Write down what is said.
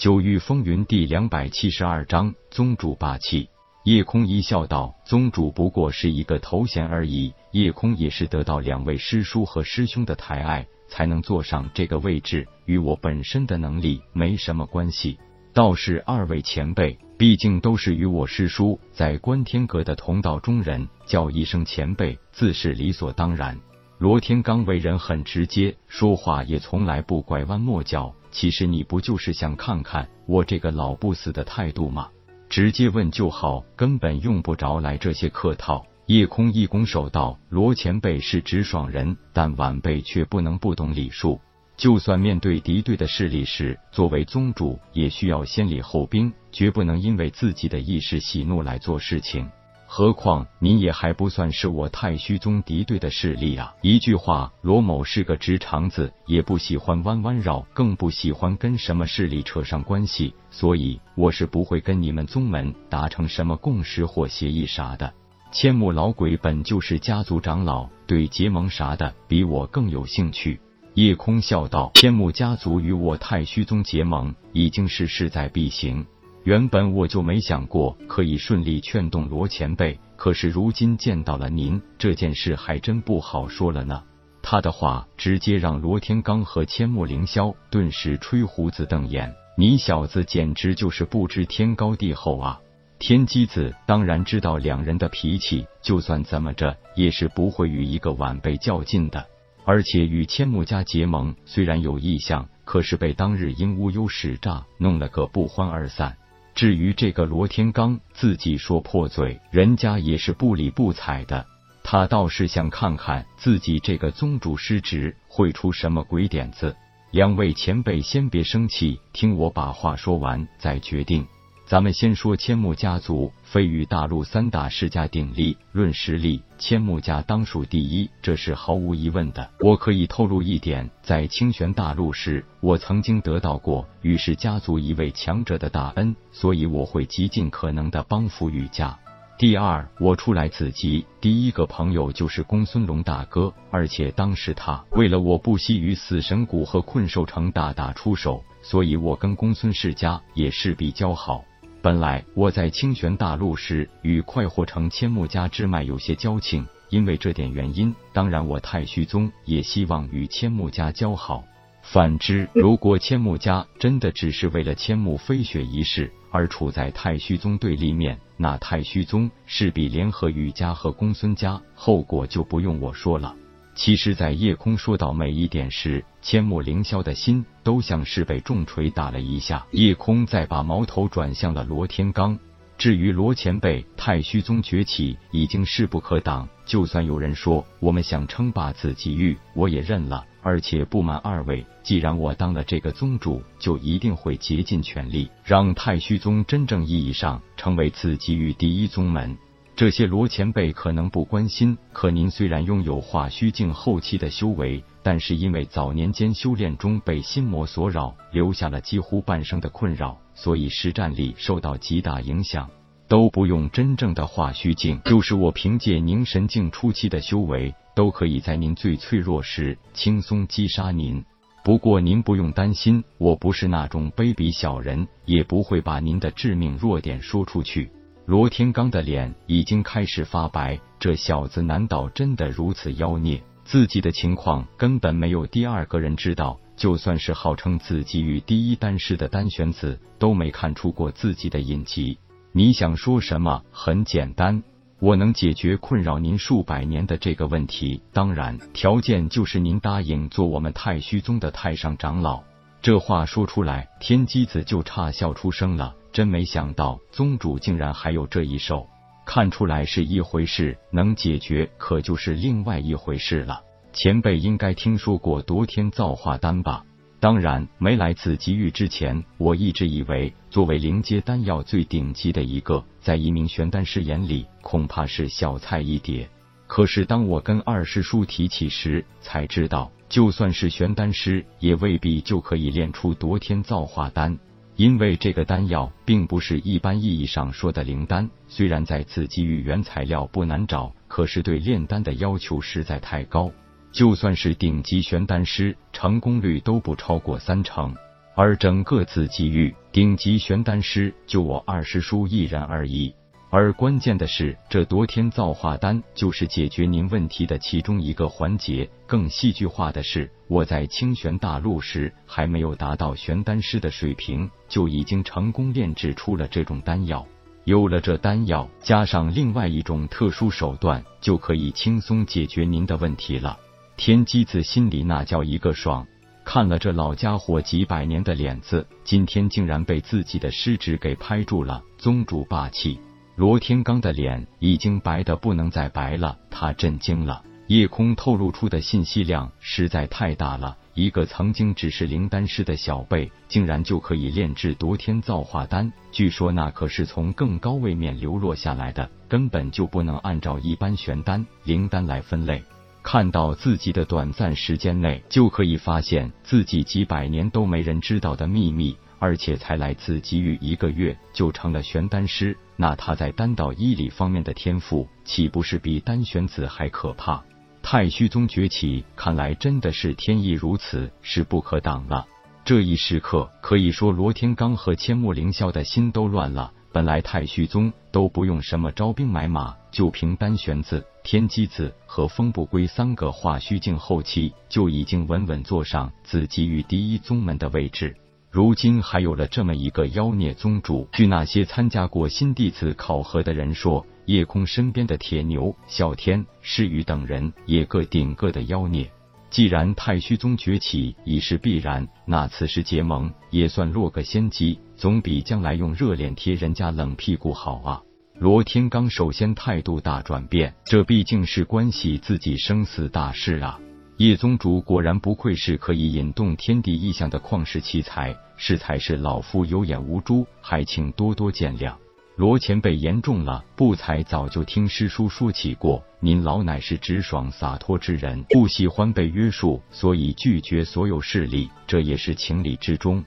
九域风云第两百七十二章，宗主霸气。叶空一笑道：“宗主不过是一个头衔而已。叶空也是得到两位师叔和师兄的抬爱，才能坐上这个位置，与我本身的能力没什么关系。倒是二位前辈，毕竟都是与我师叔在观天阁的同道中人，叫一声前辈，自是理所当然。”罗天刚为人很直接，说话也从来不拐弯抹角。其实你不就是想看看我这个老不死的态度吗？直接问就好，根本用不着来这些客套。夜空一拱手道：“罗前辈是直爽人，但晚辈却不能不懂礼数。就算面对敌对的势力时，作为宗主也需要先礼后兵，绝不能因为自己的一时喜怒来做事情。”何况你也还不算是我太虚宗敌对的势力啊！一句话，罗某是个直肠子，也不喜欢弯弯绕，更不喜欢跟什么势力扯上关系，所以我是不会跟你们宗门达成什么共识或协议啥的。千木老鬼本就是家族长老，对结盟啥的比我更有兴趣。夜空笑道：“千木家族与我太虚宗结盟，已经是势在必行。”原本我就没想过可以顺利劝动罗前辈，可是如今见到了您，这件事还真不好说了呢。他的话直接让罗天罡和千木凌霄顿时吹胡子瞪眼，你小子简直就是不知天高地厚啊！天机子当然知道两人的脾气，就算怎么着也是不会与一个晚辈较劲的。而且与千木家结盟虽然有意向，可是被当日因乌有使诈弄了个不欢而散。至于这个罗天刚，自己说破嘴，人家也是不理不睬的。他倒是想看看自己这个宗主失职会出什么鬼点子。两位前辈，先别生气，听我把话说完再决定。咱们先说千木家族，非与大陆三大世家鼎立，论实力，千木家当属第一，这是毫无疑问的。我可以透露一点，在清玄大陆时，我曾经得到过与氏家族一位强者的大恩，所以我会极尽可能的帮扶羽家。第二，我出来此集，第一个朋友就是公孙龙大哥，而且当时他为了我不惜与死神谷和困兽城大打出手，所以我跟公孙世家也势必交好。本来我在清玄大陆时与快活城千木家之脉有些交情，因为这点原因，当然我太虚宗也希望与千木家交好。反之，如果千木家真的只是为了千木飞雪一事而处在太虚宗对立面，那太虚宗势必联合雨家和公孙家，后果就不用我说了。其实，在夜空说到每一点时，千木凌霄的心都像是被重锤打了一下。夜空再把矛头转向了罗天罡。至于罗前辈，太虚宗崛起已经势不可挡，就算有人说我们想称霸紫极域，我也认了。而且不瞒二位，既然我当了这个宗主，就一定会竭尽全力，让太虚宗真正意义上成为紫极域第一宗门。这些罗前辈可能不关心，可您虽然拥有化虚境后期的修为，但是因为早年间修炼中被心魔所扰，留下了几乎半生的困扰，所以实战力受到极大影响。都不用真正的化虚境，就是我凭借凝神境初期的修为，都可以在您最脆弱时轻松击杀您。不过您不用担心，我不是那种卑鄙小人，也不会把您的致命弱点说出去。罗天罡的脸已经开始发白，这小子难道真的如此妖孽？自己的情况根本没有第二个人知道，就算是号称自己与第一丹师的丹玄子都没看出过自己的隐疾。你想说什么？很简单，我能解决困扰您数百年的这个问题，当然条件就是您答应做我们太虚宗的太上长老。这话说出来，天机子就差笑出声了。真没想到，宗主竟然还有这一手。看出来是一回事，能解决可就是另外一回事了。前辈应该听说过夺天造化丹吧？当然，没来此极域之前，我一直以为作为灵阶丹药最顶级的一个，在一名玄丹师眼里恐怕是小菜一碟。可是当我跟二师叔提起时，才知道，就算是玄丹师，也未必就可以炼出夺天造化丹。因为这个丹药并不是一般意义上说的灵丹，虽然在此基于原材料不难找，可是对炼丹的要求实在太高，就算是顶级玄丹师，成功率都不超过三成。而整个紫极域顶级玄丹师就我二师叔一人而已。而关键的是，这夺天造化丹就是解决您问题的其中一个环节。更戏剧化的是，我在清玄大陆时还没有达到玄丹师的水平，就已经成功炼制出了这种丹药。有了这丹药，加上另外一种特殊手段，就可以轻松解决您的问题了。天机子心里那叫一个爽！看了这老家伙几百年的脸子，今天竟然被自己的师侄给拍住了，宗主霸气！罗天罡的脸已经白的不能再白了，他震惊了。夜空透露出的信息量实在太大了，一个曾经只是灵丹师的小辈，竟然就可以炼制夺天造化丹。据说那可是从更高位面流落下来的，根本就不能按照一般玄丹、灵丹来分类。看到自己的短暂时间内就可以发现自己几百年都没人知道的秘密。而且才来自给予一个月就成了玄丹师，那他在丹道医理方面的天赋岂不是比丹玄子还可怕？太虚宗崛起，看来真的是天意如此，势不可挡了。这一时刻，可以说罗天罡和千木凌霄的心都乱了。本来太虚宗都不用什么招兵买马，就凭丹玄子、天机子和风不归三个化虚境后期，就已经稳稳坐上紫极域第一宗门的位置。如今还有了这么一个妖孽宗主。据那些参加过新弟子考核的人说，夜空身边的铁牛、啸天、诗雨等人也各顶个的妖孽。既然太虚宗崛起已是必然，那此时结盟也算落个先机，总比将来用热脸贴人家冷屁股好啊！罗天罡首先态度大转变，这毕竟是关系自己生死大事啊。叶宗主果然不愧是可以引动天地异象的旷世奇才，是才是老夫有眼无珠，还请多多见谅。罗前辈言重了，不才早就听师叔说起过，您老乃是直爽洒脱之人，不喜欢被约束，所以拒绝所有势力，这也是情理之中。